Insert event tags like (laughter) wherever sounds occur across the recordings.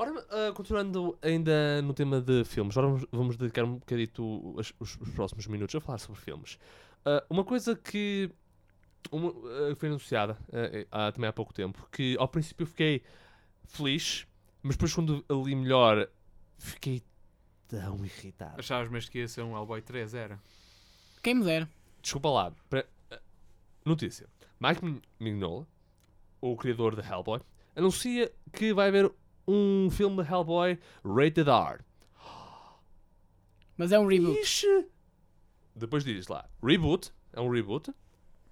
Ora, ah, continuando ainda no tema de filmes, agora vamos, vamos dedicar um bocadito os, os- os próximos minutos a falar sobre filmes. Ah, uma coisa que uma, ah, foi anunciada ah, há também há pouco tempo, que ao princípio eu fiquei feliz, mas depois quando a li melhor fiquei tão irritado. Achavas mesmo que ia ser um Hellboy 3, era? Quem me dera. Desculpa lá. ah, Notícia. Mike Mign- Mignola, o criador de Hellboy, anuncia que vai haver um filme de Hellboy rated R. Mas é um reboot. Ixi. Depois diz lá, reboot, é um reboot.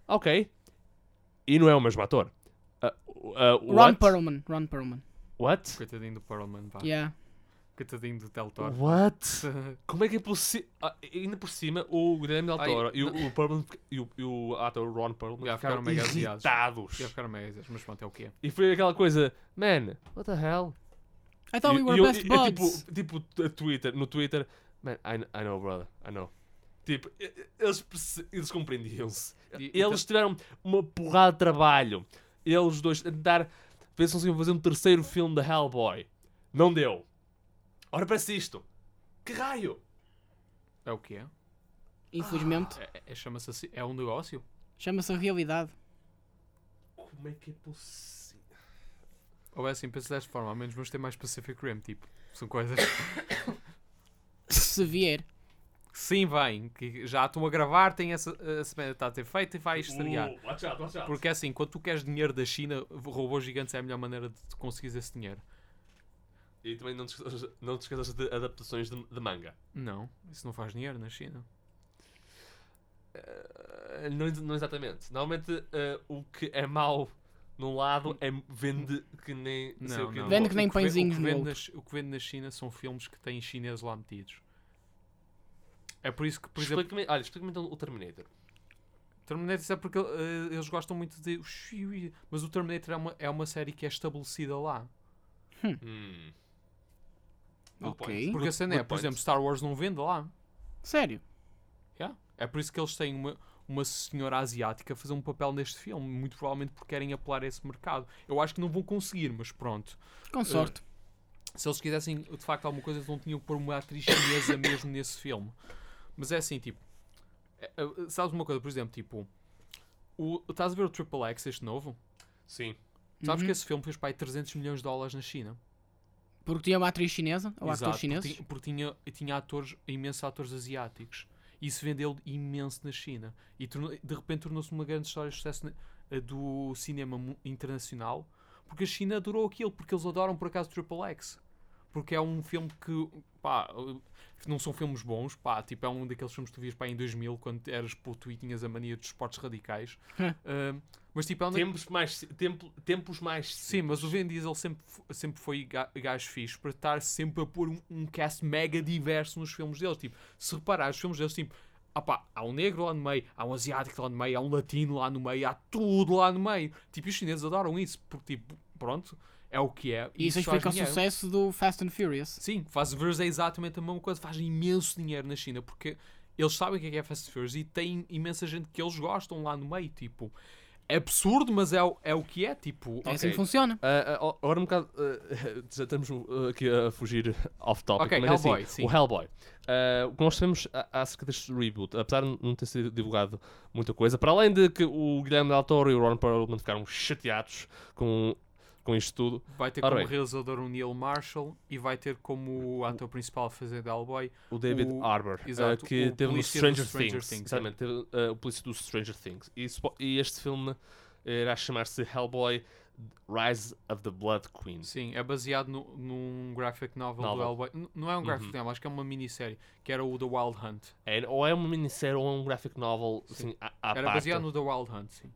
Ok. E não é o mesmo ator. Uh, uh, Ron? Perlman. Ron Perlman. What? Coitadinho do Perlman, pá. Yeah. Coitadinho do Del Toro. What? (laughs) Como é que é possível? Ah, ainda por cima, o Guilherme Del Ai, Toro e, o, o Perlman e, o, e o ator Ron Perlman Já ficaram ficaram mega irritados. Ia ficar meio mas pronto, é o que é. E foi aquela coisa, man, what the hell? I thought we E- were e eu- best e- é buds. tipo, tipo Twitter, no Twitter, man, I, I know, brother, I know. Tipo, eles, eles compreendiam-se. Eles tiveram uma porrada de trabalho. Eles dois tentar ver se iam fazer um terceiro filme da Hellboy. Não deu. Ora, parece isto. Que raio? É o que é. Infelizmente. É, é- chama-se assim, é um negócio. Chama-se a realidade. Como é que é possível? Ou é assim, pensa desta forma, ao menos vamos ter mais Pacific Rim, tipo. São coisas. (coughs) Se vier. Sim, vem. Que já estão a gravar, tem essa a semana está a ter feito e vai estrear. Uh, watch out, watch out. Porque é assim, quando tu queres dinheiro da China, robôs gigantes é a melhor maneira de tu conseguires esse dinheiro. E também não te esqueças, não te esqueças de adaptações de, de manga. Não, isso não faz dinheiro na China. Eh, não, não exatamente. Normalmente eh, o que é mau num lado é, vende que nem sei Não, o quê não. Vende que nem que pãezinhos o que no vende outro. na- O que vende na China são filmes que têm chineses lá metidos. É por isso que, por exemplo, olha, explica-me então o Terminator. Terminator é porque eh, eles gostam muito de. Mas o Terminator é uma, é uma série que é estabelecida lá. Hum. Good Ok. point. Porque a cena é, por point. exemplo, Star Wars não vende lá. Sério. Yeah. É por isso que eles têm uma, uma senhora asiática fazer um papel neste filme. Muito provavelmente porque querem apelar a esse mercado. Eu acho que não vão conseguir, mas pronto. Com sorte. Se eles quisessem de facto alguma coisa, eles não tinham que pôr uma atriz chinesa mesmo nesse filme. Mas é assim, tipo. é, é, sabes uma coisa, por exemplo, tipo. O, estás a ver o Triple X, este novo? Sim. Sabes Uhum. que esse filme fez para aí 300 milhões de dólares na China? Porque tinha uma atriz chinesa, ou Exato, atores chineses. Porque, tinha- porque tinha, tinha atores, imensos atores asiáticos. Isso vendeu imenso na China. E de repente tornou-se uma grande história de sucesso eh, do cinema internacional. Porque a China adorou aquilo. Porque eles adoram, por acaso, Triple X. Porque é um filme que, pá, não são filmes bons, pá, tipo, é um daqueles filmes que tu vias, pá, em 2000, quando eras puto e tinhas a mania dos esportes radicais. (laughs) Eh, mas, tipo, é um da- Tempos mais, tempo, tempos mais Sim, mas o Vin Diesel sempre, sempre foi ga- gajo fixe para estar sempre a pôr um, um cast mega diverso nos filmes deles. Tipo, se reparar, os filmes deles, tipo, opá, há um negro lá no meio, há um asiático lá no meio, há um latino lá no meio, há tudo lá no meio. Tipo, e os chineses adoram isso, porque, tipo, pronto, é o que é. E isso explica o dinheiro. sucesso do Fast and Furious. Sim, faz versus é exatamente a mesma coisa, faz imenso dinheiro na China, porque eles sabem o que é, que é Fast and Furious e tem imensa gente que eles gostam lá no meio, tipo. É absurdo, mas é, o- é o que é, tipo. É assim Ok. que funciona. Ah, ah, agora um bocado. ah, (laughs) já estamos aqui a fugir (laughs) off-topic. Ok, mas é Hellboy, assim, sim. O Hellboy. O que nós sabemos a- acerca deste reboot, apesar de não ter sido divulgado muita coisa, para além de que o Guilherme Del Toro e o Ron Perlman ficaram chateados com, com isto tudo. Vai ter Ora como bem. realizador o Neil Marshall e vai ter como ator principal a fazer de Hellboy. O David O- Arbor, ah, exato, que o teve no Stranger, Stranger Things. Things, é. Exatamente, teve ah, o polícia do Stranger Things. E, e este filme irá chamar-se Hellboy Rise of the Blood Queen. Sim, é baseado no, num graphic novel, Novel. do Hellboy. N- não é um graphic Uhum. novel, acho que é uma minissérie, que era o The Wild Hunt. É, ou é uma minissérie ou é um graphic novel assim, à, à era parte. baseado no The Wild Hunt, sim.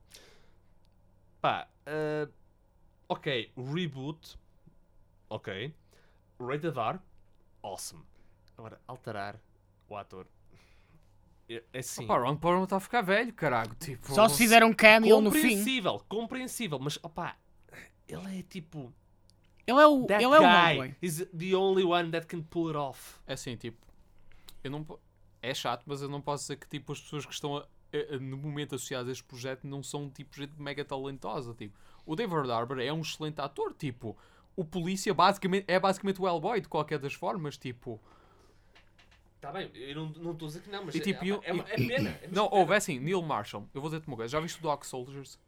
Pá, ah, ok, reboot, ok, rated R, awesome. Agora, alterar o ator, é, é assim, Opa, Ron Perlman está a ficar velho, caralho. Tipo, Só se fizer um cameo no fim. compreensível, compreensível, mas opá, ele é tipo, Ele é o, that ele é o guy is the only one that can pull it off. É assim, tipo, eu não é chato, mas eu não posso dizer que tipo as pessoas que estão a- no momento associadas a este projeto não são tipo gente mega talentosa, tipo. O David Arbor é um excelente ator, tipo, o polícia basicamente, é basicamente o Hellboy de qualquer das formas, tipo... Está bem, eu não não estou a dizer que não, mas E tipo, é, eu- é, uma- é pena. é (coughs) Não, houve pena. assim, Neil Marshall, eu vou dizer-te uma coisa, já viste o Dog Soldiers?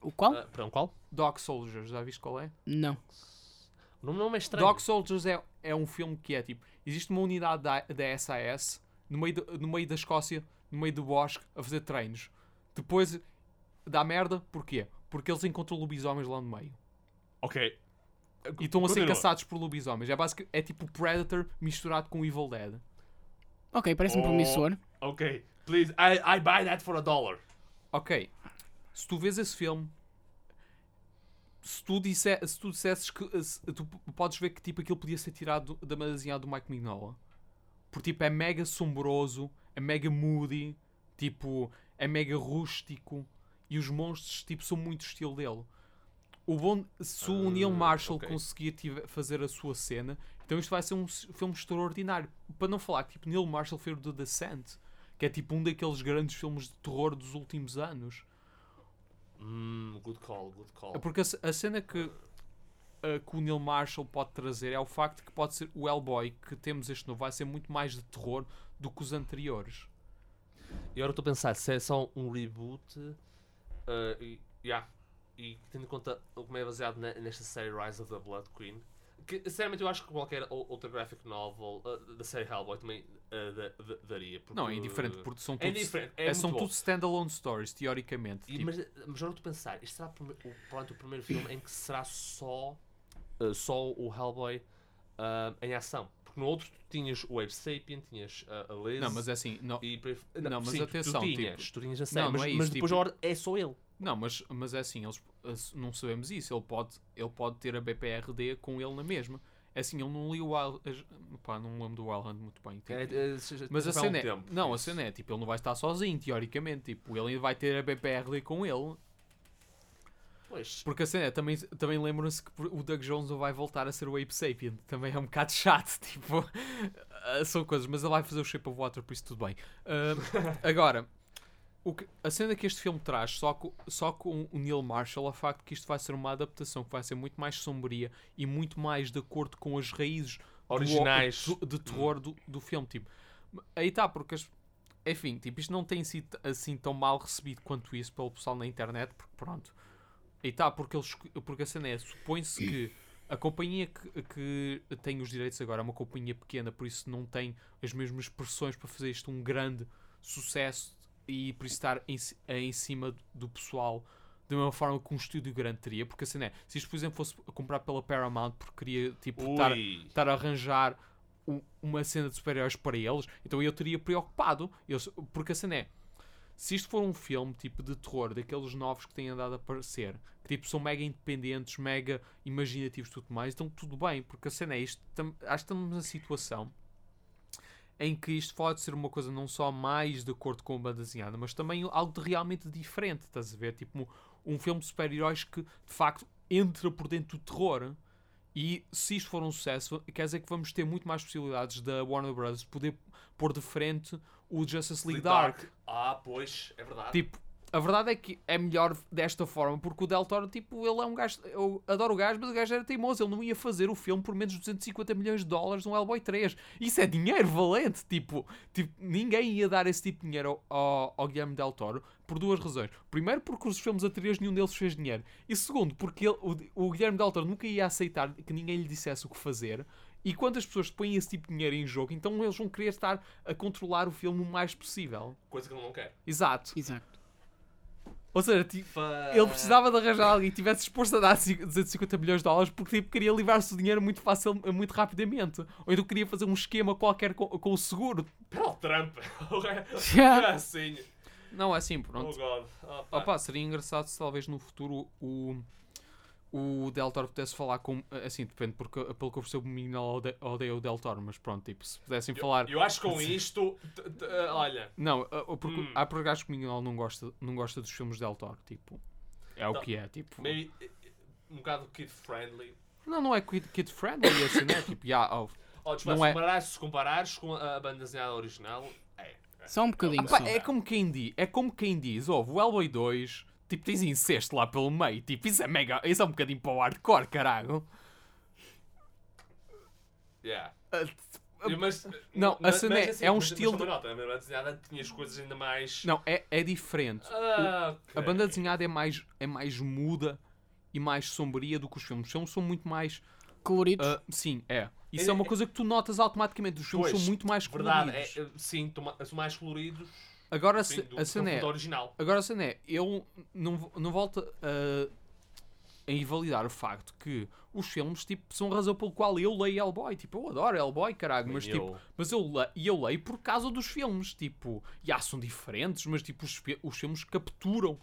O qual? Ah, perdão, qual? Dog Soldiers, já viste qual é? Não. O nome não é estranho. Dog Soldiers é, é um filme que é tipo: existe uma unidade da, da SAS no meio, de- no meio da Escócia, no meio do bosque, a fazer treinos. Depois dá merda, porquê? Porque eles encontram lobisomens lá no meio. Ok. E estão a ser Continua. caçados por lobisomens. É, basic, é tipo Predator misturado com Evil Dead. Ok, parece-me Oh. promissor. Ok. Please, I, I buy that for a dollar. Ok, se tu vês esse filme, se tu, disse, se tu dissesses que se- tu p- podes ver que tipo aquilo podia ser tirado do- da banda do Mike Mignola. Porque tipo é mega sombroso, é mega moody, tipo é mega rústico e os monstros tipo são muito estilo dele. O bom, se o Ah, Neil Marshall ok. conseguir fazer a sua cena, então isto vai ser um filme extraordinário. Para não falar que tipo Neil Marshall fez o The Descent, que é tipo um daqueles grandes filmes de terror dos últimos anos. Hum, good call, good call. É porque a, a cena que, uh, que o Neil Marshall pode trazer é o facto que pode ser o Hellboy que temos este novo vai ser muito mais de terror do que os anteriores. E agora estou a pensar, se é só um reboot, ah, e, yeah, e tendo em conta como é baseado ne- nesta série Rise of the Blood Queen, que sinceramente eu acho que qualquer ou- outra graphic novel ah, da série Hellboy também da- daria. Não, é indiferente, porque são É diferente, é, é, muito são tudo standalone stories, teoricamente. E, tipo. mas, mas agora estou a pensar, isto será o, prime- o, provavelmente o primeiro filme em que será só, ah, só o Hellboy ah, em ação. Porque no outro tu tinhas o Abe Sapien, tinhas ah, a Liz. Não, mas é assim, não, e f- Não, mas sim, atenção, tu tinhas, tipo- tu tinhas a série, Não, não mas, é mas isso, depois tipo- é só ele. não mas, mas é assim, eles uh, não sabemos isso. Ele pode, ele pode ter a BPRD com ele na mesma. É assim, ele não li o Wild, pá, não lembro do Wild Hunt muito bem. tipo. É, é, Mas a há um cena é, tempo, não, a isso. cena é, tipo, ele não vai estar sozinho, teoricamente, tipo, ele ainda vai ter a BPRD com ele, Pois, porque a cena é, também, também lembram-se que o Doug Jones não vai voltar a ser o Ape Sapien, também é um bocado chato, (laughs) tipo, ah, são coisas, mas ele vai fazer o Shape of Water, por isso tudo bem. Ah, (laughs) agora, o que- a cena que este filme traz, só com, só com o Neil Marshall, é o facto que isto vai ser uma adaptação que vai ser muito mais sombria e muito mais de acordo com as raízes Originais. do- de terror do, do filme, tipo. Aí está, porque as- enfim, tipo, isto não tem sido assim tão mal recebido quanto isso pelo pessoal na internet, porque pronto. Aí está, porque, eles, porque a cena é, supõe-se que a companhia que, que tem os direitos agora é uma companhia pequena, por isso não tem as mesmas pressões para fazer isto um grande sucesso e por isso estar em, em cima do pessoal da mesma forma que um estúdio grande teria, porque a cena é, se isto por exemplo fosse comprar pela Paramount porque queria tipo estar, a arranjar um- uma cena de super-heróis para eles, então eu teria preocupado. Eles, porque a cena é: se isto for um filme tipo de terror, daqueles novos que têm andado a aparecer, que tipo são mega independentes, mega imaginativos e tudo mais, então tudo bem, porque a cena é isto. tam- acho que estamos na situação em que isto pode ser uma coisa não só mais de acordo com a banda desenhada, mas também algo de realmente diferente, estás a ver? Tipo um, um filme de super-heróis que de facto entra por dentro do terror. E se isto for um sucesso, quer dizer que vamos ter muito mais possibilidades da Warner Bros. poder pôr de frente o Justice League Dark. Ah, pois, é verdade. Tipo, a verdade é que é melhor desta forma, porque o Del Toro, tipo, ele é um gajo. Eu adoro o gajo, mas o gajo era teimoso. Ele não ia fazer o filme por menos de 250 milhões de dólares no Hellboy 3. Isso é dinheiro valente. Tipo, tipo ninguém ia dar esse tipo de dinheiro ao, ao, ao Guilherme Del Toro por duas razões. Primeiro, porque os filmes anteriores nenhum deles fez dinheiro. E segundo, porque ele- o, o Guilherme Del Toro nunca ia aceitar que ninguém lhe dissesse o que fazer. E quando as pessoas põem esse tipo de dinheiro em jogo, então eles vão querer estar a controlar o filme o mais possível. Coisa que ele não quer. Exato. Exato. Ou seja, tipo, ele precisava de arranjar alguém que tivesse disposto a dar 250 milhões de dólares porque tipo, queria livrar-se do dinheiro muito fácil, muito rapidamente. Ou então queria fazer um esquema qualquer com, com o seguro. Donald Trump. (laughs) Yeah. assim. Não, é assim, Oh, pronto. God. Ah, pá. Opa, seria engraçado se talvez no futuro o, o Del Toro pudesse falar com. Assim, depende, porque pelo que eu percebo, o ode- odeia o Del Toro, mas pronto, tipo, se pudessem falar. Eu acho que com isto, t- t- ah, olha, Não, uh, porque, Hum. há porque acho que o Miguel não gosta, não gosta dos filmes Del Toro, tipo. É o Não, que é, tipo. maybe eh, um bocado kid friendly. Não, não é kid, kid friendly, assim, né? Tipo, já, oh, Oh, desculpa, Não se, é. comparares, se comparares com a banda desenhada original, é. é. Só um bocadinho Pá, só. é como quem diz, é como quem diz, ouve, o Hellboy 2, tipo, tens incesto lá pelo meio, tipo, isso é mega, isso é um bocadinho para o hardcore, caralho. Yeah. Ah, Eu, mas, não, a mas- cena mas é- assim, é um mas- mas estilo também de- nota, a banda desenhada tinha as coisas ainda mais. Não, é, é diferente. Ah, A banda desenhada é mais, é mais muda e mais sombria do que os filmes. Os filmes são muito mais. Coloridos. ah, sim, é. Isso É- é, uma coisa que tu notas automaticamente. Os filmes Pois, são muito mais Verdade, coloridos. é, é, sim, toma- são mais coloridos. Agora, sim, se- do, a cena é. original. Agora a cena é, eu não, não volto a, a invalidar o facto que os filmes tipo, são a razão pelo qual eu leio Hellboy. Tipo, eu adoro Hellboy, caralho, mas, Nem tipo, eu. mas eu, le- e eu leio por causa dos filmes. Tipo, já são diferentes, mas tipo, os, os filmes capturam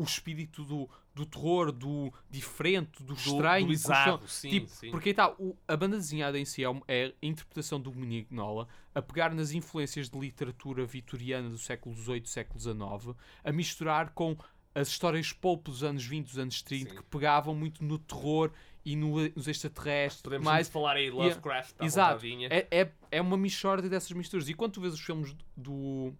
o espírito do, do terror, do diferente, do estranho. do bizarro, sim, tipo, sim. Porque aí tá, o- a banda desenhada em si é, é a interpretação do Mignola a pegar nas influências de literatura vitoriana do século XVIII, século XIX, a misturar com as histórias pulp dos anos 20, dos anos 30, Sim. que pegavam muito no terror e no- nos extraterrestres. Podemos mais, falar aí Lovecraft, à Exato. vontadinha. é, é, é uma mistória dessas misturas. E quando tu vês os filmes do,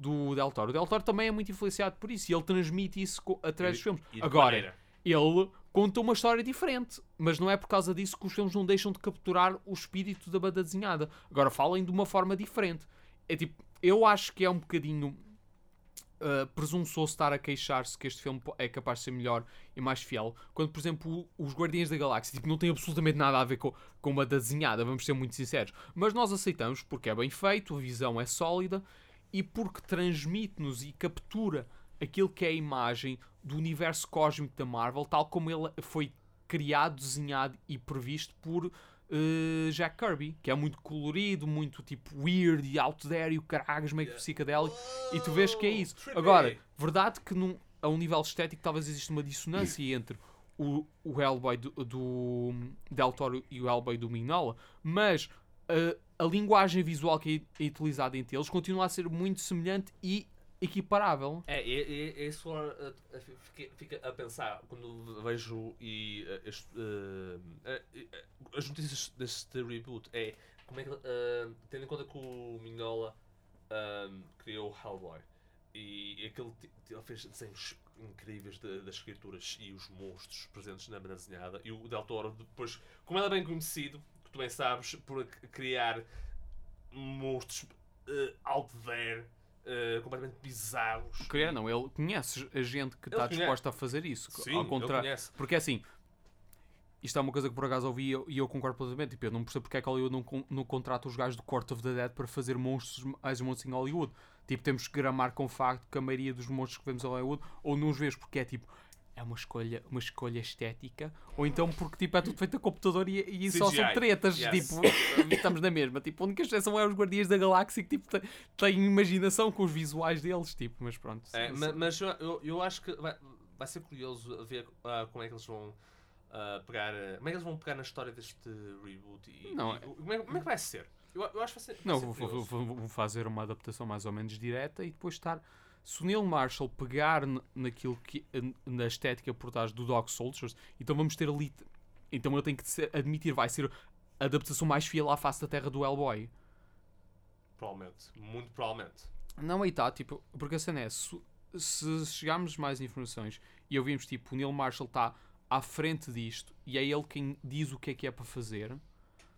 do Del Toro, o Del Toro também é muito influenciado por isso e ele transmite isso através dos filmes. Agora, maneira. ele conta uma história diferente, mas não é por causa disso que os filmes não deixam de capturar o espírito da banda desenhada. Agora falem de uma forma diferente. É tipo, eu acho que é um bocadinho uh, presunçoso estar a queixar-se que este filme é capaz de ser melhor e mais fiel, quando, por exemplo, os Guardiões da Galáxia tipo, não tem absolutamente nada a ver com, com uma desenhada, vamos ser muito sinceros. Mas nós aceitamos porque é bem feito, a visão é sólida e porque transmite-nos e captura aquilo que é a imagem do universo cósmico da Marvel, tal como ele foi criado, desenhado e previsto por eh, Jack Kirby, que é muito colorido, muito tipo weird e out there e o caralho meio psicadélico, e tu vês que é isso. trippy. Agora, verdade que num, a um nível estético talvez exista uma dissonância entre o, o Hellboy do, do Del Toro e o Hellboy do Mignola, mas uh, a linguagem visual que é utilizada entre eles continua a ser muito semelhante e equiparável. É, é, é, é uh, fica, a pensar quando vejo e, uh, uh, uh, as notícias deste reboot é como é que, tendo em conta que o Mignola criou o Hellboy e aquele, ele fez desenhos incríveis de- das criaturas e os monstros presentes na desenhada e o Del Toro depois, como ele é bem conhecido, tu bem sabes, por criar monstros uh, out there uh, completamente bizarros. Queria não, ele conhece a gente que Ele está conhece. disposta a fazer isso. Sim, ao contrário. Porque assim, isto é uma coisa que por acaso ouvi e eu, eu concordo plenamente. Tipo, eu não percebo porque é que Hollywood não, não contrata os gajos do Court of the Dead para fazer monstros, mais monstros em Hollywood. Tipo, temos que gramar com o facto que a maioria dos monstros que vemos em Hollywood ou não os vês porque é tipo. É uma escolha, uma escolha estética, ou então porque tipo, é tudo feito a computador e, e só são tretas. Yes. Tipo, (laughs) estamos na mesma. Tipo, a única exceção é os Guardiões da Galáxia que tipo, têm, imaginação com os visuais deles. Tipo, mas pronto. É, ma- mas eu, eu, eu acho que vai, vai ser curioso ver ah, como é que eles vão ah, pegar. ah, como é que eles vão pegar na história deste reboot e, Não, e como, é, como é que vai ser? Eu, eu acho que vai ser. vai Não, ser vou, vou- vou fazer uma adaptação mais ou menos direta e depois estar. Se o Neil Marshall pegar naquilo que. na estética por trás do Dog Soldiers, então vamos ter ali. Então eu tenho que admitir, vai ser a adaptação mais fiel à face da terra do Hellboy. Provavelmente. Muito provavelmente. Não, aí está, tipo, porque a cena é, se, se chegarmos mais informações e ouvimos, tipo, o Neil Marshall está à frente disto e é ele quem diz o que é que é para fazer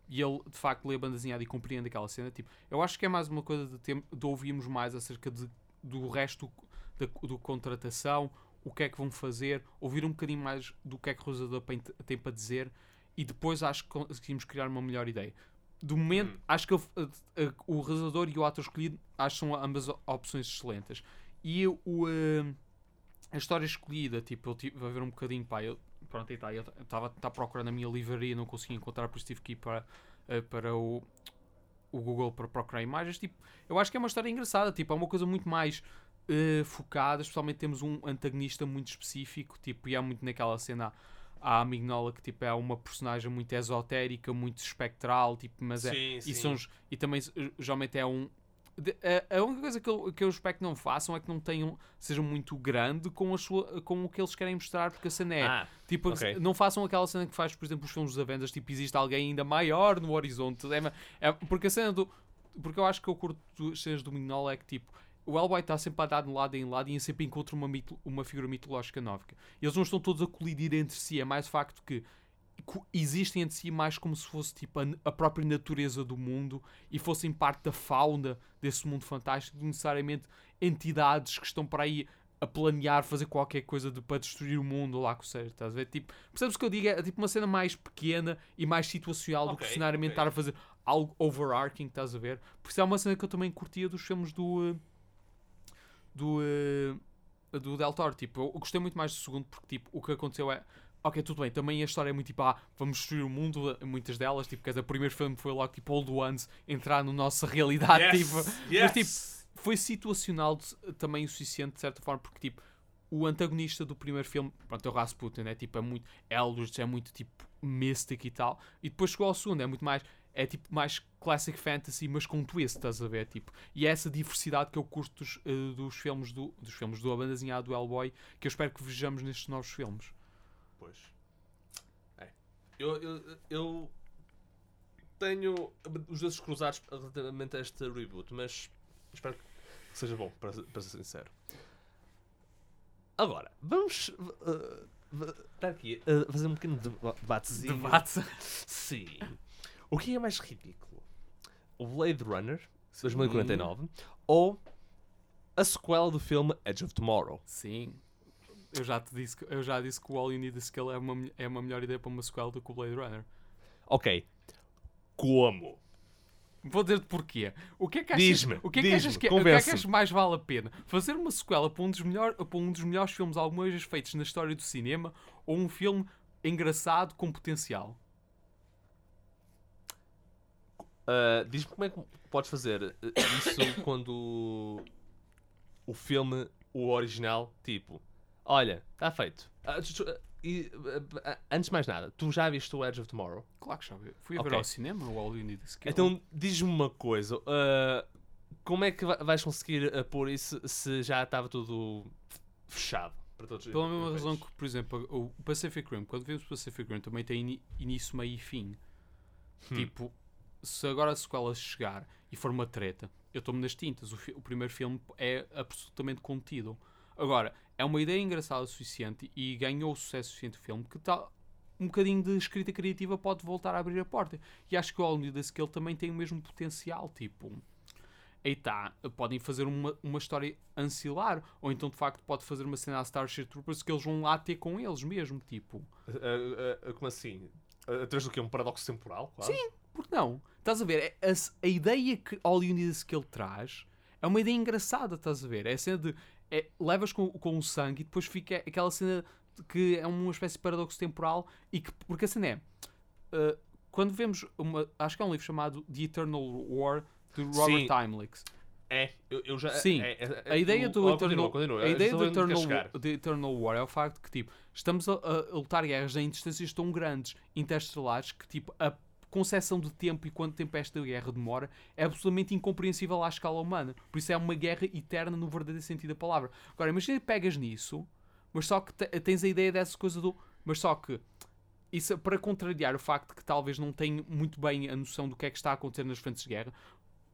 e ele, de facto, lê a banda desenhada e compreende aquela cena, tipo, eu acho que é mais uma coisa de, de ouvirmos mais acerca de, do resto da do contratação, o que é que vão fazer, ouvir um bocadinho mais do que é que o realizador tem, para dizer e depois acho que conseguimos criar uma melhor ideia. Do momento, Hum. acho que ele- a- a- o realizador e o ator escolhido acho que são ambas o- opções excelentes. E o, eh, a história escolhida, tipo, eu tive a ver um bocadinho, pá, eu, pronto, aí está, eu estava a procurar na minha livraria, não consegui encontrar, por isso tive que ir para, eh, para o, o Google para procurar imagens, tipo, eu acho que é uma história engraçada, tipo, é uma coisa muito mais eh, focada, especialmente temos um antagonista muito específico, tipo, e há muito naquela cena a Mignola que tipo é uma personagem muito esotérica, muito espectral, tipo, mas é sim, e, sim. são, e também eh, geralmente é um. De- a, a única coisa que eu, que eu espero que não façam é que não tenham, sejam muito grande com, a sua, com o que eles querem mostrar, porque a cena é. Ah, tipo, ok. não façam aquela cena que faz, por exemplo, os filmes dos Avengers, tipo, existe alguém ainda maior no horizonte. É, é- porque a cena do. Porque eu acho que eu curto as cenas do Mignola é que tipo. O Hellboy está sempre a dar de lado em lado e sempre encontra uma, uma figura mitológica nova. Eles não estão todos a colidir entre si, é mais o facto que existem entre si mais como se fosse tipo a, a própria natureza do mundo e fossem parte da fauna desse mundo fantástico, não necessariamente entidades que estão para aí a planear fazer qualquer coisa de, para destruir o mundo lá que seja, estás a ver? Tipo, percebes o que eu digo? É tipo uma cena mais pequena e mais situacional do Ok, que necessariamente ok. estar a fazer algo overarching, estás a ver? Por isso é uma cena que eu também curtia dos filmes do. eh, do. eh, do Del Toro. Tipo, eu gostei muito mais do segundo porque, tipo, o que aconteceu é. Ok, tudo bem, também a história é muito tipo, ah, vamos destruir o mundo, muitas delas, tipo, quer dizer, o primeiro filme foi logo tipo Old Ones entrar na nossa realidade, tipo, mas, tipo, foi situacional de- também o suficiente, de certa forma, porque, tipo, o antagonista do primeiro filme, pronto, é o Rasputin, é tipo, é muito Eldritch, é muito tipo mystic e tal, e depois chegou ao segundo, é muito mais, é tipo mais classic fantasy, mas com twist, estás a ver, tipo, e é essa diversidade que eu curto dos, eh, dos filmes do, dos filmes do A Banda Desenhada do Hellboy, que eu espero que vejamos nestes novos filmes. Pois. É. Eu, eu, eu tenho os dedos cruzados relativamente a este reboot, mas espero que seja bom, para, para ser sincero. Agora, vamos uh, estar aqui a fazer um pequeno deba- debatezinho. Debate. (laughs) Sim. O que é mais ridículo? O Blade Runner 2049 ou a sequela do filme Edge of Tomorrow? Sim. Eu já te disse que, eu já disse que o All You Need Is Kill é uma, é uma melhor ideia para uma sequela do que o Blade Runner. Ok. Como? Vou dizer-te porquê. O que é que achas, Diz-me, o que é que achas que, o que, é que achas mais vale a pena? Fazer uma sequela para um dos, melhor, para um dos melhores filmes alguma vez feitos na história do cinema ou um filme engraçado com potencial? Uh, Diz-me como é que podes fazer uh, isso (coughs) quando o filme, o original, tipo, olha, está feito. Ah, e, uh, uh, antes de mais nada, tu já viste o Edge of Tomorrow? Claro que já vi. Fui a Ok. ver ao cinema o All You Need Is Kill. Então diz-me uma coisa, uh, como é que va- vais conseguir pôr isso se já estava tudo fechado? Para todos os Pela mesma razão que, por exemplo, o Pacific Rim, quando vimos Pacific Rim, também tem início, meio e fim. Hum. Tipo, se agora a sequela chegar e for uma treta, eu estou-me nas tintas. O, o primeiro filme é absolutamente contido. Agora, é uma ideia engraçada o suficiente e ganhou o sucesso suficiente o filme que tá, um bocadinho de escrita criativa pode voltar a abrir a porta. E acho que o All New The Skill também tem o mesmo potencial. Tipo, aí tá, podem fazer uma, uma história ancilar, ou então de facto pode fazer uma cena a Starship Troopers que eles vão lá ter com eles mesmo. Tipo, Uh, uh, uh, como assim? Através do que? Um paradoxo temporal? Quase? Sim. Porque não? Estás a ver? É- A, a ideia que All You Need Is que ele traz é uma ideia engraçada, estás a ver? É a cena de. É, levas com, com o sangue e depois fica aquela cena de que é uma espécie de paradoxo temporal e que. Porque a cena é. uh, quando vemos uma. Acho que é um livro chamado The Eternal War de Robert. Timely. É, eu, eu já. Sim, é, é, é, A ideia do oh, Eternal, continua, continua. a ideia do Eternal, do Eternal War é o facto que tipo, estamos a, a lutar guerras em distâncias tão grandes, interestelares, que tipo, a concepção de tempo e quanto tempo esta guerra demora é absolutamente incompreensível à escala humana. Por isso é uma guerra eterna no verdadeiro sentido da palavra. Agora, imagina que pegas nisso, mas só que te- tens a ideia dessa coisa do. Mas só que isso é para contrariar o facto de que talvez não tenha muito bem a noção do que é que está a acontecer nas frentes de guerra,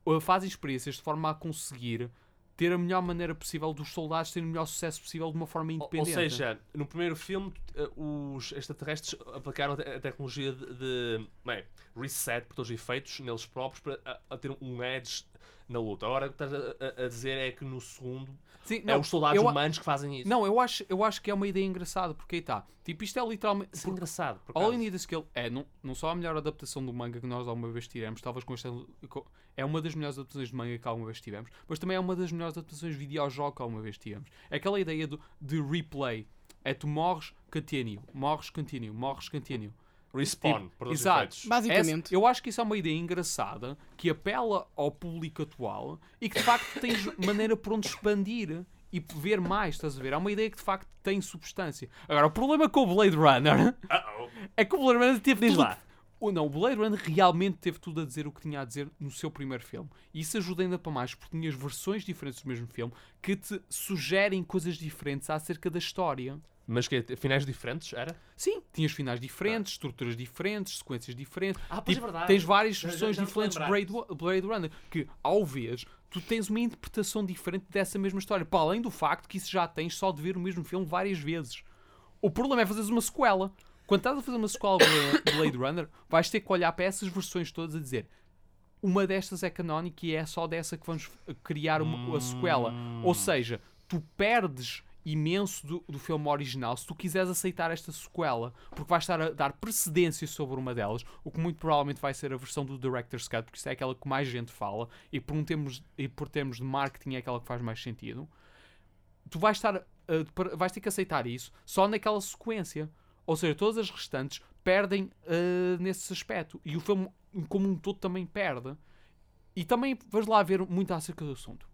uh, fazem experiências de forma a conseguir ter a melhor maneira possível dos soldados terem o melhor sucesso possível de uma forma independente. Ou seja, no primeiro filme, eh, os extraterrestres aplicaram a tecnologia de, de bem, reset por todos os efeitos neles próprios para a, a ter um edge na luta. Agora o que estás a, a- dizer é que no segundo Sim, é não, os soldados eu humanos que fazem isso. Não, eu acho, eu acho que é uma ideia engraçada, porque aí está. Tipo, isto é literalmente. Isso é engraçado. Por All. You Need Is Kill é não, não só a melhor adaptação do manga que nós alguma vez tivemos, talvez com esta. com- é uma das melhores adaptações de manga que alguma vez tivemos, mas também é uma das melhores adaptações de videojogo que alguma vez tivemos. É aquela ideia do, de replay. É tu morres, continue. Morres, continue. Morres, continue. Respawn, Tipo, exato. efeitos. Basicamente. Essa- eu acho que isso é uma ideia engraçada que apela ao público atual e que de facto tens maneira por onde expandir e ver mais, estás a ver? É uma ideia que de facto tem substância. Agora, o problema com o Blade Runner Uh-oh. é que o Blade Runner teve Diz tudo. lá. O, não, o Blade Runner realmente teve tudo a dizer o que tinha a dizer no seu primeiro filme. E isso ajuda ainda para mais, porque tinhas versões diferentes do mesmo filme que te sugerem coisas diferentes acerca da história. Mas que finais diferentes, era? Sim, tinhas finais diferentes, estruturas diferentes, sequências diferentes. Ah, pois Tipo, é verdade. Tens várias versões diferentes de. Blade, Runner que, ao ver, tu tens uma interpretação diferente dessa mesma história. Para além do facto que isso já tens só de ver o mesmo filme várias vezes. O problema é fazeres uma sequela. Quando estás a fazer uma sequela de Blade Runner, vais ter que olhar para essas versões todas a dizer uma destas é canónica e é só dessa que vamos criar uma, a sequela. Ou seja, tu perdes imenso do, do filme original se tu quiseres aceitar esta sequela, porque vais estar a dar precedência sobre uma delas, o que muito provavelmente vai ser a versão do Director's Cut, porque isso é aquela que mais gente fala e por, um termos, e por termos de marketing é aquela que faz mais sentido. Tu vais estar para- vais ter que aceitar isso só naquela sequência. Ou seja, todas as restantes perdem ah, nesse aspecto. E o filme, como um todo, também perde. E também, vais lá ver muito acerca do assunto.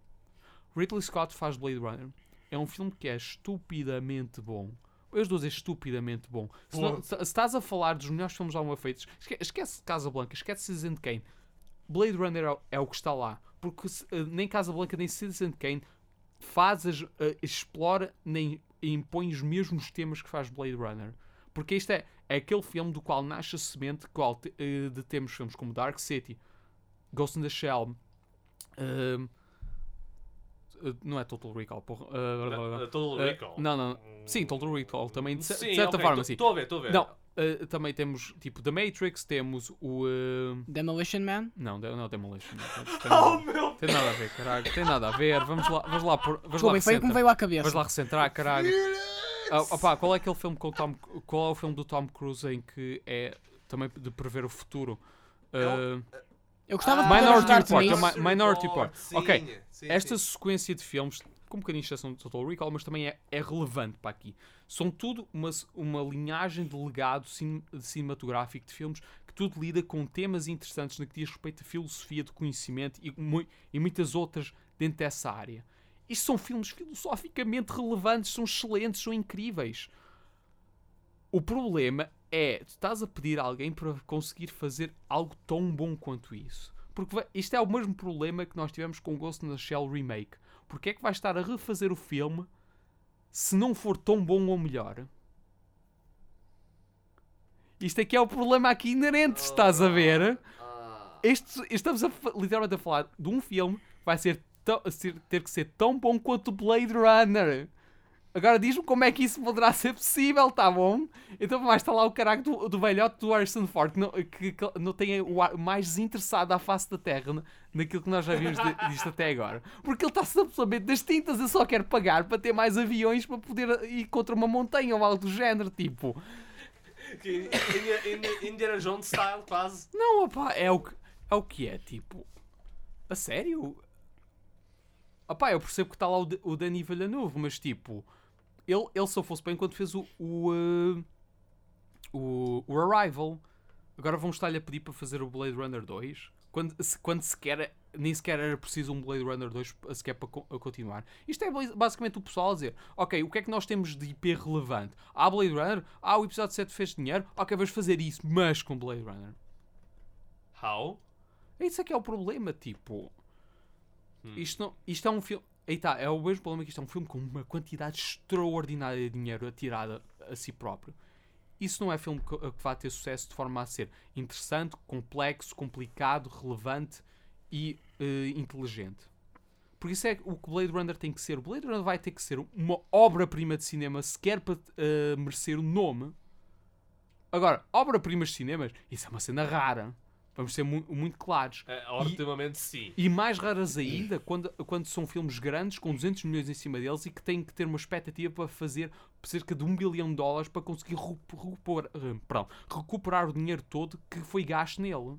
Ridley Scott faz Blade Runner. É um filme que é estupidamente bom. Eu estou a dizer estupidamente bom. Se, não- se- se estás a falar dos melhores filmes alguma feitos, esque- esquece Casablanca, esquece Citizen Kane. Blade Runner é, o- é o que está lá. Porque se- eh, nem Casablanca nem Citizen Kane faz as, eh, explora nem impõe os mesmos temas que faz Blade Runner. Porque este é, é aquele filme do qual nasce a semente qual te- eh, de termos filmes como Dark City, Ghost in the Shell, eh, não é Total Recall, porra. Todo eh, Recall. não, não. Sim, Total Recall também, de, cer- de Sim, certa ok, forma, tô- sim. Estou a ver, estou a ver. Não, eh, também temos tipo The Matrix, temos o. eh, Demolition Man. não, de- não, Demolition. Não, tem, (laughs) Oh, nada, meu tem nada a ver, caralho. Tem nada a ver. Vamos lá, vamos lá, por, vamos lá Desculpem, foi o que me recentrar. veio à cabeça. Vais lá recentrar, caralho. Ah, opá, qual é aquele filme com o Tom Qual é o filme do Tom Cruise em que é também de prever o futuro? Ah, Eu gostava de Ah, poder Minority Report, é Mi- Minority Report. sim, Ok, sim, esta sim. sequência de filmes, com um bocadinho de exceção do Total Recall, mas também é, é relevante para aqui. São tudo uma, uma linhagem de legado cin- cinematográfico de filmes que tudo lida com temas interessantes no que diz respeito à filosofia de conhecimento e, mui- e muitas outras dentro dessa área. Isto são filmes filosoficamente relevantes, são excelentes, são incríveis. O problema é, tu estás a pedir a alguém para conseguir fazer algo tão bom quanto isso. Porque isto é o mesmo problema que nós tivemos com o Ghost in the Shell Remake. Porque é que vai estar a refazer o filme se não for tão bom ou melhor? Isto aqui é o problema aqui inerente, estás a ver? Ah, Este, estamos a, literalmente a falar de um filme que vai ser, tão- ter que ser tão bom quanto Blade Runner. Agora diz-me como é que isso poderá ser possível, tá bom? Então vai estar lá o caralho do, do velhote do Harrison Ford que não, que, que não tem o ar mais desinteressado à face da Terra na- naquilo que nós já vimos de- disto até agora. Porque ele está-se absolutamente das tintas, eu só quero pagar para ter mais aviões para poder ir contra uma montanha ou algo do género, tipo. Indiana- Jones style, quase. Não, opá, é o que é, o que é tipo. A sério? Opá, eu percebo que está lá o, o Danny Villeneuve, mas tipo, ele, ele só fosse bem quando fez o. O, uh, o, o Arrival. Agora vamos estar-lhe a pedir para fazer o Blade Runner 2. Quando, se, quando sequer, nem sequer era preciso um Blade Runner 2 sequer para co- continuar. Isto é basi- basicamente o pessoal a dizer: Ok, o que é que nós temos de IP relevante? Há Blade Runner? Ah, o episódio 7 fez dinheiro? Ok, vamos fazer isso, mas com Blade Runner. How? Isso é que é o problema, tipo. Hum. Isto, não, isto é um filme. Aí tá, é o mesmo problema que isto é um filme com uma quantidade extraordinária de dinheiro atirada a si próprio. Isso não é filme que, que vai ter sucesso de forma a ser interessante, complexo, complicado, relevante e eh, inteligente. Porque isso é o que Blade Runner tem que ser. O Blade Runner vai ter que ser uma obra-prima de cinema sequer para eh, merecer o nome. Agora, obra-primas de cinemas, isso é uma cena rara. Vamos ser mu- muito claros. É, ultimamente sim. E mais raras ainda quando, quando são filmes grandes com 200 milhões em cima deles e que têm que ter uma expectativa para fazer cerca de um bilhão de dólares para conseguir recu- recuperar, eh, perdão, recuperar o dinheiro todo que foi gasto nele.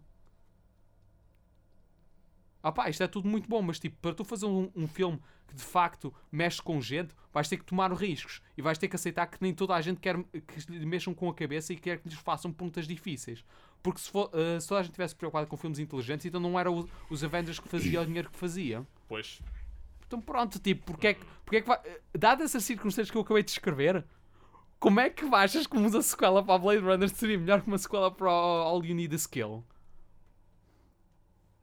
Ah pá, isto é tudo muito bom, mas tipo, para tu fazer um, um filme que de facto mexe com gente, vais ter que tomar riscos e vais ter que aceitar que nem toda a gente quer que lhe mexam com a cabeça e quer que lhes façam perguntas difíceis. Porque se, for, eh, se toda a gente estivesse preocupada com filmes inteligentes, então não eram os, Avengers que faziam o dinheiro que fazia. Pois. Então pronto, tipo, porque é que, porque é que vai. Dadas essas circunstâncias que eu acabei de descrever, como é que achas que uma sequela para a Blade Runner seria melhor que uma sequela para All You Need Is Kill?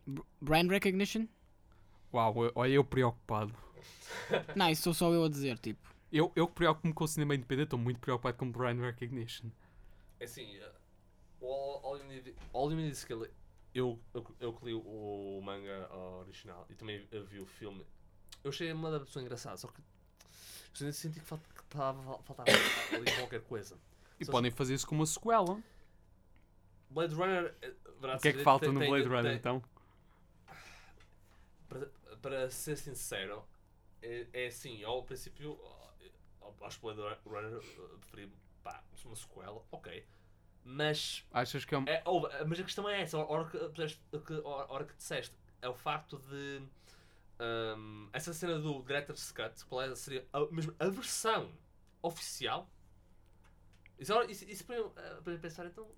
Br- Brand recognition? Uau, olha eu preocupado. (laughs) Não, isso sou só eu a dizer, tipo. Eu, eu que preocupo-me com o cinema independente, estou muito preocupado com brand recognition. É assim, uh, o All, All You Need, All you Need Is eu, eu, eu que li o manga original e também eu vi o filme. Eu achei uma adaptação engraçada, só que eu senti que falt- que tava- faltava ali (coughs) qualquer coisa. E Só- podem fazer isso com uma sequela. Blade Runner. eh, O que é que falta tem- no tem- Blade Runner tem- então? Para, ser sincero, é, é assim, ao princípio acho que Blade Runner eh, preferi pá, uma sequela, ok. Mas, Achas que é um... é, oh, mas a questão é essa, a hora que, que- a hora que disseste, é o facto de hum, essa cena do Director's Cut, qual é, seria a, mesmo a versão oficial. Isso, isso, isso para, eu, eh, para eu pensar então.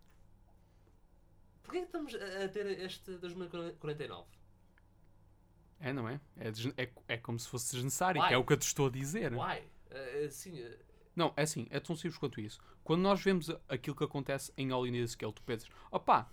Porquê que estamos a a ter este 2049? É, não é? É, é, é como se fosse desnecessário, Why? que é o que eu te estou a dizer. Why? Assim, Não, é assim, é tão simples quanto isso. Quando nós vemos aquilo que acontece em All You Need Is Skill, tu pensas, opá,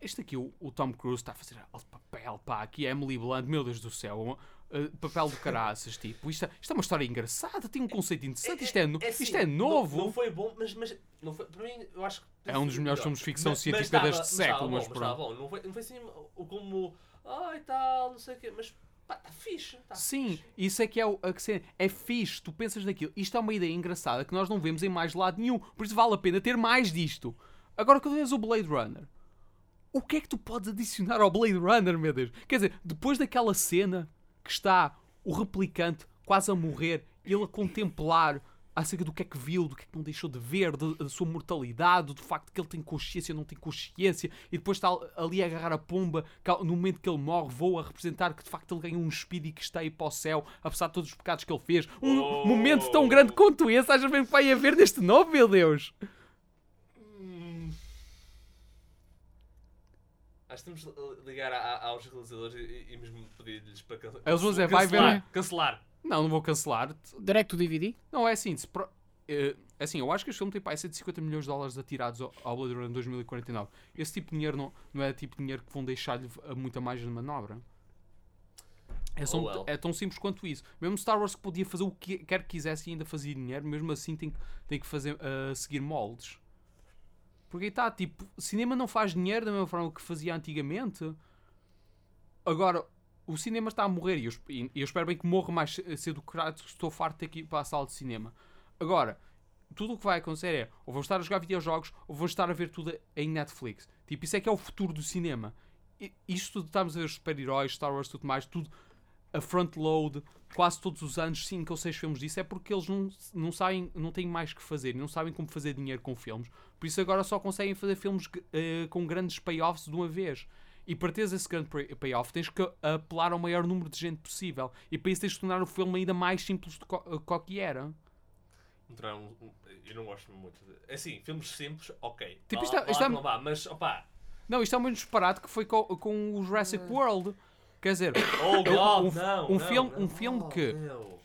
este aqui, o, o Tom Cruise, está a fazer alto papel, pá, aqui é Emily Blunt, meu Deus do céu, uh, papel do caraças, (laughs) tipo, isto, é- isto é uma história engraçada, tem um conceito interessante, isto é, no- assim, isto é não- novo. Não, foi bom, mas, mas não foi, para mim, eu acho que. É um dos melhores filmes de ficção científica deste século, mas mas pronto. Não foi, não foi assim como. Ai tal, não sei o quê, mas pá, está fixe. Tá Sim, fixe. isso é que é o a que cena. É fixe, tu pensas naquilo. Isto é uma ideia engraçada que nós não vemos em mais lado nenhum. Por isso vale a pena ter mais disto. Agora que vês o Blade Runner, o que é que tu podes adicionar ao Blade Runner, meu Deus? Quer dizer, depois daquela cena que está o replicante quase a morrer, ele a contemplar acerca do que é que viu, do que é que não deixou de ver, da, sua mortalidade, do facto que ele tem consciência ou não tem consciência, e depois está ali a agarrar a pomba, que no momento que ele morre, voa a representar que de facto ele ganhou um speed e que está aí para o céu, apesar de todos os pecados que ele fez. Um Oh. momento tão grande quanto esse, achas bem que vai haver neste novo, meu Deus? Hum. Acho que temos de ligar a- a- aos realizadores e, e mesmo pedir-lhes para can- Eles vão dizer, vai ver- cancelar. Não, não vou cancelar. Direct to DVD? Não, é assim, se pro- eh, é assim, eu acho que este filme tem pá, 150 milhões de dólares atirados ao, ao Blade Runner 2049. Esse tipo de dinheiro não, não é tipo de dinheiro que vão deixar-lhe muita margem de manobra. É, só- Oh, well. é tão simples quanto isso. Mesmo Star Wars que podia fazer o que quer que quisesse e ainda fazia dinheiro, mesmo assim tem, que- tem que fazer, ah, seguir moldes. Porque aí está, tipo, cinema não faz dinheiro da mesma forma que fazia antigamente. Agora, o cinema está a morrer e eu, e eu espero bem que morra mais ce- cedo que estou farto de ter que ir para a sala de cinema. Agora, tudo o que vai acontecer é ou vão estar a jogar videojogos ou vão estar a ver tudo em Netflix. Tipo, isso é que é o futuro do cinema. I- Isto tudo, estamos a ver super-heróis, Star Wars, tudo mais, tudo a front load, quase todos os anos, 5 ou 6 filmes disso, é porque eles não, não sabem, não têm mais que fazer, não sabem como fazer dinheiro com filmes. Por isso agora só conseguem fazer filmes eh, com grandes payoffs de uma vez. E para teres esse grande pay- payoff, tens que apelar ao maior número de gente possível. E para isso tens de tornar o filme ainda mais simples do co que era. Um- um- eu não gosto muito. De... É assim, filmes simples, ok. Tipo, Vá isto é- isto é- não vá, mas opá. Não, isto é muito disparado que foi co- com, o Jurassic World. Quer dizer, Oh God, um, não, um não, filme, não. um filme Oh, que.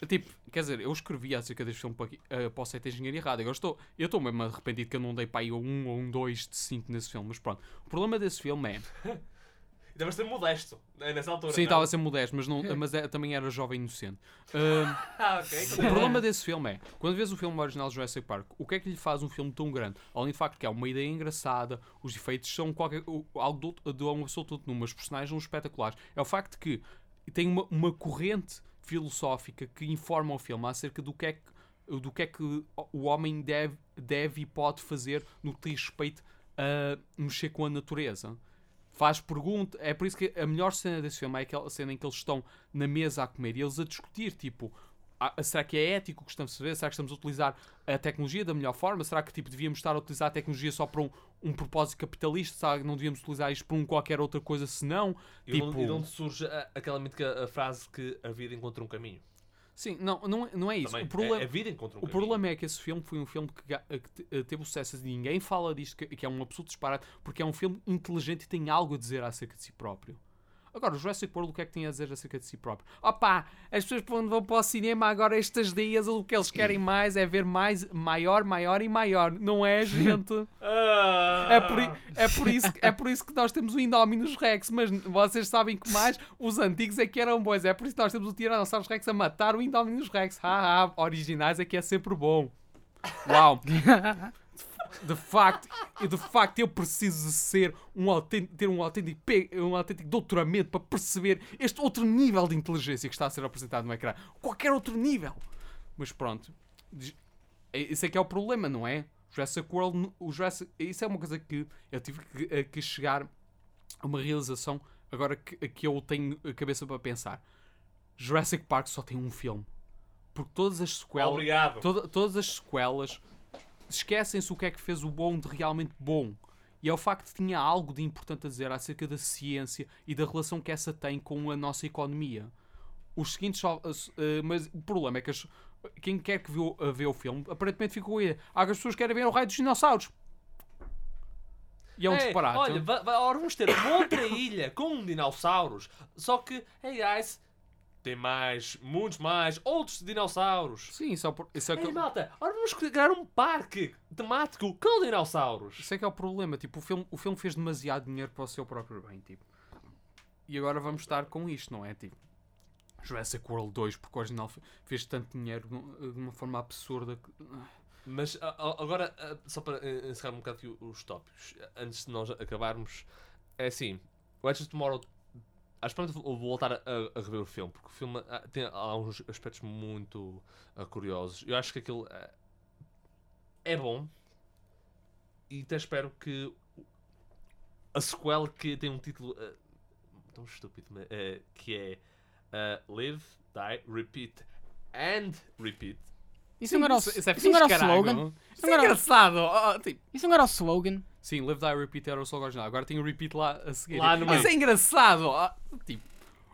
Tipo, quer dizer, eu escrevi acerca deste filme para, aqui- eh, para o site de engenharia errada. Agora estou, eu estou mesmo arrependido que eu não dei para aí um ou um 2 de 5 nesse filme. Mas pronto, o problema desse filme é. (laughs) Deve ser modesto né, nessa altura. Sim, não? estava a ser modesto, mas, não, mas é- também era jovem inocente. (laughs) Ah, Ah, ok. o problema desse filme é, quando vês o filme original de Jurassic Park, o que é que lhe faz um filme tão grande? Além do facto que é uma ideia engraçada, os efeitos são qualquer, algo do- de um absoluto número, os personagens são espetaculares. É o facto que tem uma, uma corrente filosófica que informa o filme acerca do que é que, do que, é que o homem deve, deve e pode fazer no que diz respeito a mexer com a natureza. Faz pergunta, é por isso que a melhor cena desse filme é aquela cena em que eles estão na mesa a comer e eles a discutir, tipo, ah, será que é ético o que estamos a fazer? Será que estamos a utilizar a tecnologia da melhor forma? Será que tipo, devíamos estar a utilizar a tecnologia só para um, um propósito capitalista? Será que não devíamos utilizar isto para um qualquer outra coisa senão? E onde- Tipo- e de onde surge a- aquela mítica a frase que a vida encontra um caminho? Sim, não, não, é- não é isso. Também. O problema, É, a vida encontra um O caminho. problema é que esse filme foi um filme que, que eh, teve sucesso e ninguém fala disto, que, que é um absoluto disparate, porque é um filme inteligente e tem algo a dizer acerca de si próprio. Agora, o Jurassic World, o que é que tem a dizer acerca de si próprio? Opá, as pessoas quando vão para o cinema agora estes dias, o que eles querem mais é ver mais, maior, maior e maior. Não é, gente? (laughs) Ah! É por, é, por isso, que- é por isso que nós temos o Indominus Rex, mas vocês sabem que mais os antigos é que eram bons. É por isso que nós temos o Tyrannosaurus Rex a matar o Indominus Rex. Haha, originais é que é sempre bom. Uau! (laughs) De facto, e de facto eu preciso de ser um autêntico, ter um autêntico, um autêntico doutoramento para perceber este outro nível de inteligência que está a ser apresentado no ecrã. Qualquer outro nível. Mas pronto. É- Esse é que é o problema, não é? Jurassic World, o Jurassic, isso é uma coisa que eu tive que, que chegar a uma realização agora que, que eu tenho a cabeça para pensar. Jurassic Park só tem um filme. Porque todas as sequelas, Obrigado. toda- todas as sequelas esquecem-se o que é que fez o bom de realmente bom. E é o facto de que tinha algo de importante a dizer acerca da ciência e da relação que essa tem com a nossa economia. Os seguintes. só- eh, mas o problema é que as- quem quer que viu, a ver o filme aparentemente ficou a ideia. Ah, que as pessoas querem ver o raio dos dinossauros. E é um Ei, disparate. Olha, vamos ter uma outra ilha com dinossauros. Só que, hey guys, tem mais, muitos mais, outros dinossauros. Sim, isso é, o pro- isso é que- Ei malta, agora vamos criar um parque temático com dinossauros. Isso é que é o problema. Tipo, o filme, o filme fez demasiado dinheiro para o seu próprio bem. Tipo. E agora vamos estar com isto, não é? Tipo, Jurassic World 2, porque o original fe- fez tanto dinheiro de um- uma forma absurda. que- Mas a- a- agora, só para eh, encerrar um bocado aqui os tópicos, antes de nós acabarmos, é assim, o Edge of Tomorrow, acho que vou voltar a, a- rever o filme, porque o filme ah, tem alguns aspectos muito ah, curiosos. Eu acho que aquilo ah, é bom e até espero que a sequela que tem um título ah, tão estúpido, que é Live, Die, Repeat and Repeat. Isso não era o, isso, isso isso é não fixe, era o caralho. slogan? Isso é engraçado. Oh, tipo, Isso não era o slogan? sim, Live, Die, Repeat era o slogan original. Agora tem o Repeat lá a seguir. Lá no Isso meio. é engraçado. Ah, tipo,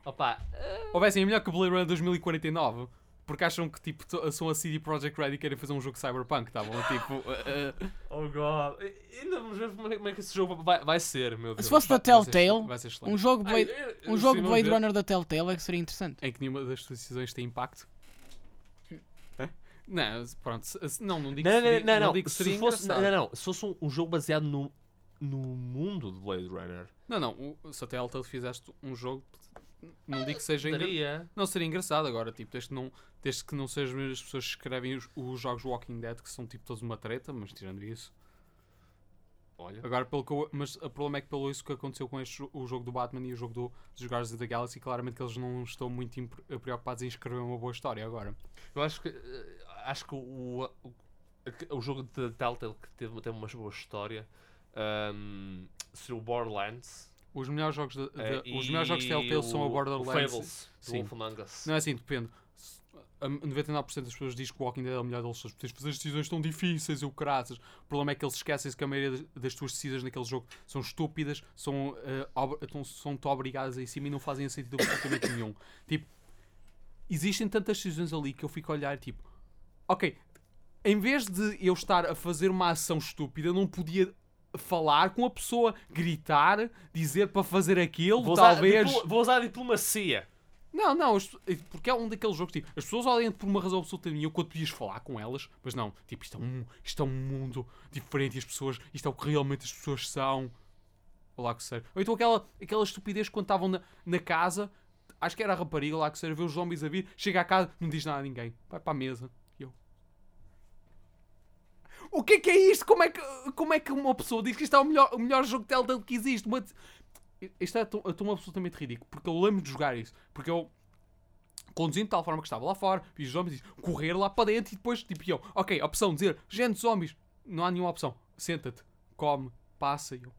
Opa, houvessem é melhor que o Blade Runner 2049. Porque acham que tipo, to- são a CD Projekt Red e querem fazer um jogo Cyberpunk, tá bom? Tipo, eh, eh, Oh god. E- Ainda vamos ver como é como é que esse jogo vai, vai ser, meu Deus. Se fosse da vai ser- Telltale, vai ser excelente. um jogo Ai, Blade, eu- um sim, jogo vamos Blade ver. Runner da Telltale é que seria interessante. em que nenhuma das tuas decisões tem impacto. Não, pronto, se- não, não digo Não, que seria, não, não, não. digo Se fosse, não, não. Se fosse um, um jogo baseado no, no mundo de Blade Runner, Não, não, o- se a Telltale fizeste um jogo, não digo que seja engra... Não seria engraçado agora, tipo, desde que não, desde que não sejam as pessoas que escrevem os, os jogos Walking Dead que são tipo todos uma treta, mas tirando isso. Olha. Agora, pelo que eu- mas o problema é que pelo isso que aconteceu com este, o jogo do Batman e o jogo do, dos Guardians of the Galaxy, claramente que eles não estão muito preocupados em escrever uma boa história agora. Eu acho que eh, acho que o, o, o jogo de Telltale que teve, teve uma boa história ahm, seria o Borderlands. Os melhores jogos, de, de- eh, os e melhores jogos de Telltale são o- Borderlands. O Fables, Sim. Wolf Among Us. Não é assim, depende. Se- a 99% das pessoas diz que o Walking Dead é o melhor deles, porque as decisões tão difíceis, eu caraças. O problema é que eles esquecem-se que a maioria das, tuas decisões naquele jogo são estúpidas, são, ob- então são-te obrigadas em cima e não fazem sentido absolutamente nenhum. Tipo, existem tantas decisões ali que eu fico a olhar tipo, ok, em vez de eu estar a fazer uma ação estúpida, eu não podia falar com a pessoa, gritar, dizer para fazer aquilo, Vou usar, talvez. diplo- vou usar diplomacia. Não, não, porque é um daqueles jogos tipo, as pessoas odeiam-te por uma razão absoluta nenhuma quando podias falar com elas, mas não, tipo, isto é um, isto é um mundo diferente e as pessoas, isto é o que realmente as pessoas são. Olá que sério. Ou então aquela, aquela estupidez quando estavam na, na casa, acho que era a rapariga lá que sério, vê os zombies a vir, chega à casa, não diz nada a ninguém, vai para a mesa. O que é que é isto? Como é que, como é que uma pessoa diz que isto é o melhor, o melhor jogo de Telltale que existe? Uma- isto é tão, é tão absolutamente ridículo, porque eu lembro de jogar isso, porque eu conduzindo de tal forma que estava lá fora, vi os zombies, correr lá para dentro e depois, tipo, eu, ok, opção, dizer, gente, zombies, não há nenhuma opção, senta-te, come, passa, e eu,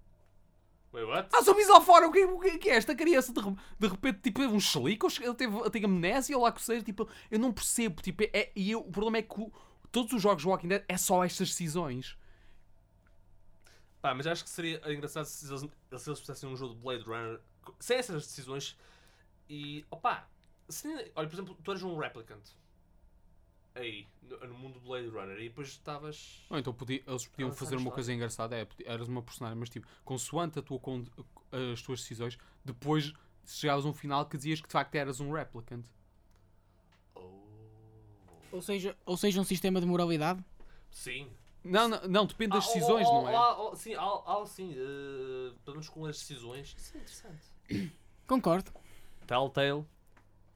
Wait, what? há zombies lá fora, o que, o que é que esta criança, de, de repente, tipo, teve um chelico, ele teve, teve amnésia, ou lá que seja, tipo, eu não percebo, tipo, é, e eu, o problema é que o- todos os jogos de Walking Dead é só estas decisões. Pá, mas acho que seria engraçado se eles, se eles fizessem um jogo de Blade Runner sem essas decisões e. opá, se, olha, por exemplo, tu eras um replicant aí no, mundo do Blade Runner e depois estavas. Ou então podia- eles podiam Avançar fazer uma coisa engraçada, é, eras uma personagem, mas tipo, consoante a tua as tuas decisões, depois chegavas a um final que dizias que de facto eras um replicant. Oh. Ou seja, ou seja, um sistema de moralidade. Sim. Não, não, não, depende das Ah, oh, decisões, oh, não oh, é? oh, sim, ah, sim. eh, podemos com as decisões. Isso é interessante. Concordo. Telltale.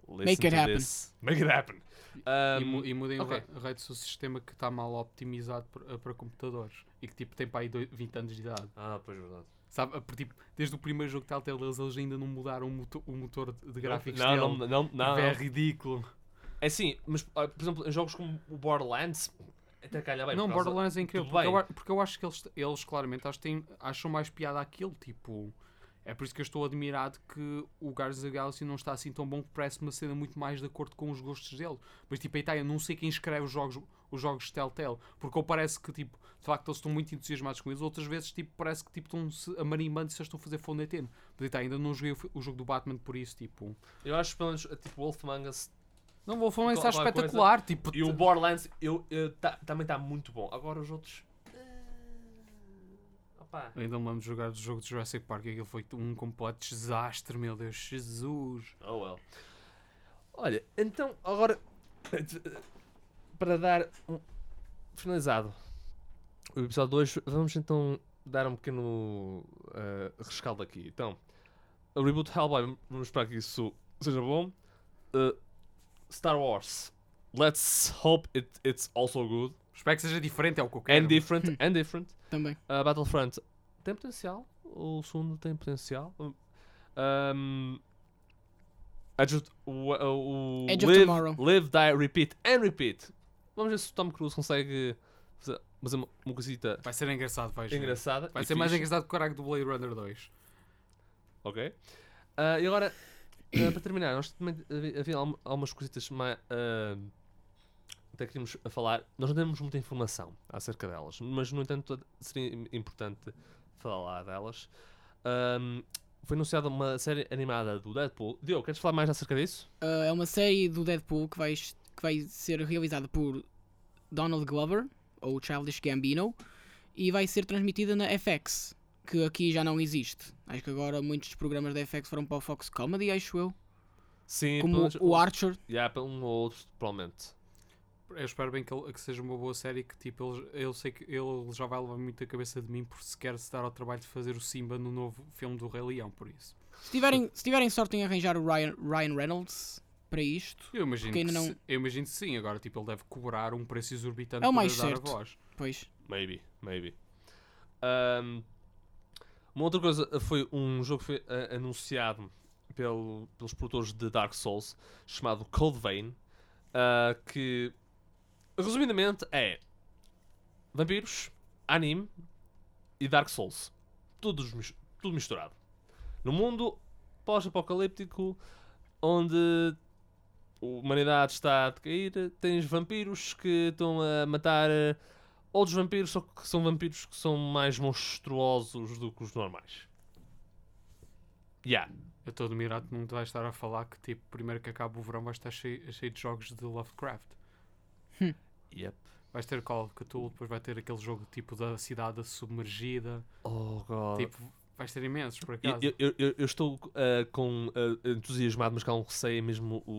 Make it happen. Make it happen. e, mu- Um, e mudem ok. o ra- o raio do seu sistema que está mal optimizado para, para computadores e que tipo tem para aí doi- 20 anos de idade. ah, pois é verdade. Sabe? Porque, tipo, desde o primeiro jogo de Telltale eles ainda não mudaram o motor, o motor de, gráficos não, dele. não, não, não, é não. ridículo. É assim, mas ah, por exemplo, em jogos como o Borderlands, até calha bem. não, Borderlands é incrível. Porque eu, porque eu acho que eles, eles claramente acho têm- acham mais piada aquilo. Tipo, é por isso que eu estou admirado que o Guardians of the Galaxy não está assim tão bom que parece uma cena muito mais de acordo com os gostos dele. Mas tipo, aí tá, eu não sei quem escreve os jogos, os jogos de Telltale. Porque ou parece que tipo, de facto eles estão muito entusiasmados com eles, outras vezes tipo, parece que tipo, estão-se a marimbando se eles estão a fazer foneteno. Mas aí tá, ainda não joguei o, o jogo do Batman por isso. Tipo, Eu acho pelo menos, tipo, Wolf Among Us não vou falar, está Qualquer coisa. espetacular. Tipo, e o Borderlands eu, eu, tá- também está muito bom. Agora os outros. eh, Opa. Ainda me lembro de jogar o jogo de Jurassic Park e aquilo foi um completo desastre, meu Deus, Jesus. Oh well. Olha, então agora para dar um finalizado o episódio 2, vamos então dar um pequeno eh, rescaldo aqui. Então, o reboot Hellboy, vamos esperar que isso seja bom. Eh, Star Wars, let's hope it, it's also good Espero que seja diferente, é o que eu quero. and different and different. Também. Uh, Battlefront tem potencial. O segundo tem potencial. Um, Edge of, o, o, Edge of live, Tomorrow. live, Die, Repeat and Repeat. Vamos ver se o Tom Cruise consegue fazer, fazer uma, uma coisita Vai ser engraçado, vai ser. engraçada. Vai ser mais fixe. engraçado que o caralho do Blade Runner 2. Ok. Uh, e agora, uh, para terminar, nós também havia, havia algum- algumas coisitas mais. Uh, até queríamos falar. Nós não temos muita informação acerca delas, mas no entanto seria im- importante falar delas. Um, foi anunciada uma série animada do Deadpool. Diogo, queres falar mais acerca disso? Uh, é uma série do Deadpool que vai, que vai ser realizada por Donald Glover, ou Childish Gambino, e vai ser transmitida na FX, que aqui já não existe. Acho que agora muitos dos programas da FX foram para o Fox Comedy, acho eu. Sim, Como pelo menos- o Archer. Yeah, para um ou outro, provavelmente. Eu espero bem que, ele- que seja uma boa série que tipo, ele, eu sei que ele já vai levar muito a cabeça de mim por se quer se dar ao trabalho de fazer o Simba no novo filme do Rei Leão, por isso. Se tiverem, se tiverem sorte em arranjar o Ryan, Ryan Reynolds para isto, Eu imagino, que ainda se- não- eu imagino que sim, agora tipo, ele deve cobrar um preço exorbitante É o para mais dar certo. a voz. pois. Maybe, maybe. Um, uma outra coisa foi um jogo que foi ah, anunciado pelo- pelos produtores de Dark Souls chamado Cold Vein, ah, que resumidamente é vampiros, anime e Dark Souls. Mis- tudo misturado. No mundo pós-apocalíptico, onde a humanidade está a decair, tens vampiros que estão a matar outros vampiros, só que são vampiros que são mais monstruosos do que os normais. Yeah. Eu estou admirado que não te vais estar a falar que tipo, primeiro que acaba o verão vais estar cheio, cheio de jogos de Lovecraft. Yep. Vais ter Call of Cthulhu, depois vai ter aquele jogo tipo da cidade submergida. Oh god. Tipo, vais ter imensos por acaso. eu- eu- eu- eu estou ah, com ah, entusiasmado, mas com um receio mesmo o,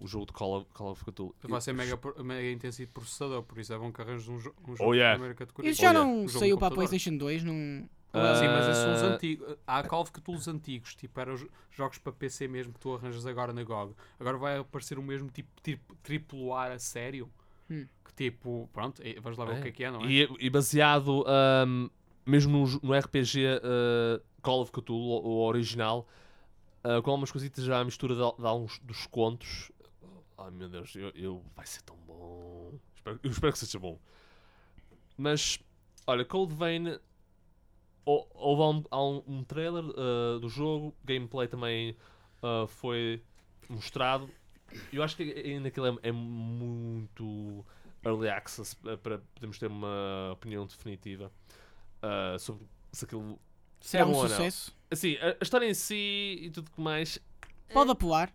o, o jogo de Call of, Call of Cthulhu. Vai ser Eu- mega, pro- mega intensivo de processador, por isso é bom que arranjes um, jo um jogo Oh, yeah. de primeira categoria. Isso já Olha, não o jogo saiu para a. PlayStation 2, não. Ah, Sim, mas esses são os antigos. Há Call of Cthulhu antigos, tipo, eram jo- jogos para PC mesmo que tu arranjas agora na GOG. Agora vai aparecer o mesmo tipo, tipo triplo A a sério. Hum. Que tipo, pronto, vamos lá ver É. o que é que é, não é? E, e baseado ahm, mesmo no, no RPG ah, Call of Cthulhu, o, original, ah, com algumas coisitas já à mistura de, al- de alguns dos contos. Ai meu Deus, eu, eu- vai ser tão bom. Espero- eu espero que seja bom. Mas, olha, Cold Vein. hou- Houve um, um, um trailer ah, do jogo, gameplay também ah, foi mostrado. Eu acho que ainda aquilo é, é muito early access eh, para podermos ter uma opinião definitiva ah, sobre se aquilo. Será é um bom ou não. sucesso? Assim, a, a história em si e tudo que mais Pode apelar.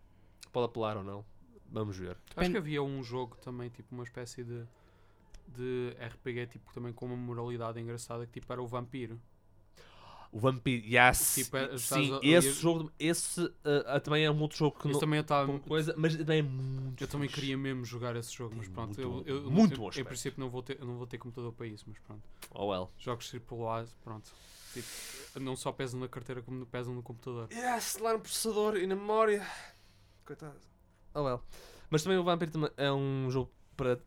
pode apelar ou não. Vamos ver. Acho Pen- que havia um jogo também, tipo, uma espécie de, de RPG, tipo, também com uma moralidade engraçada, que tipo, era o vampiro. O Vampiro, yes. Tipo, é- Sim, esse eu- jogo, esse ah, também é um outro jogo que não. também eu com coisa, mas também é muito. Eu também queria mesmo jogar esse jogo, mas Tem pronto, muito eu, eu, eu muito não, bom em princípio não vou, ter, eu não vou ter computador para isso, mas pronto. Oh well. Jogos AAA, pronto. Tipo, não só pesam na carteira como pesam no computador. Yes, lá no processador e na memória. Coitado. Oh well. Mas também o Vampire é um jogo para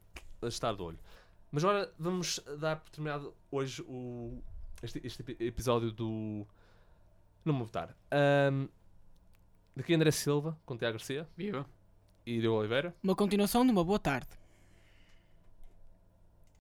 estar de olho. Mas agora vamos dar por terminado hoje o, este, este epi- episódio do. Não me votar. Ahm, daqui André Silva, com Tiago Garcia Viva! e Diogo Oliveira. Uma continuação de uma boa tarde.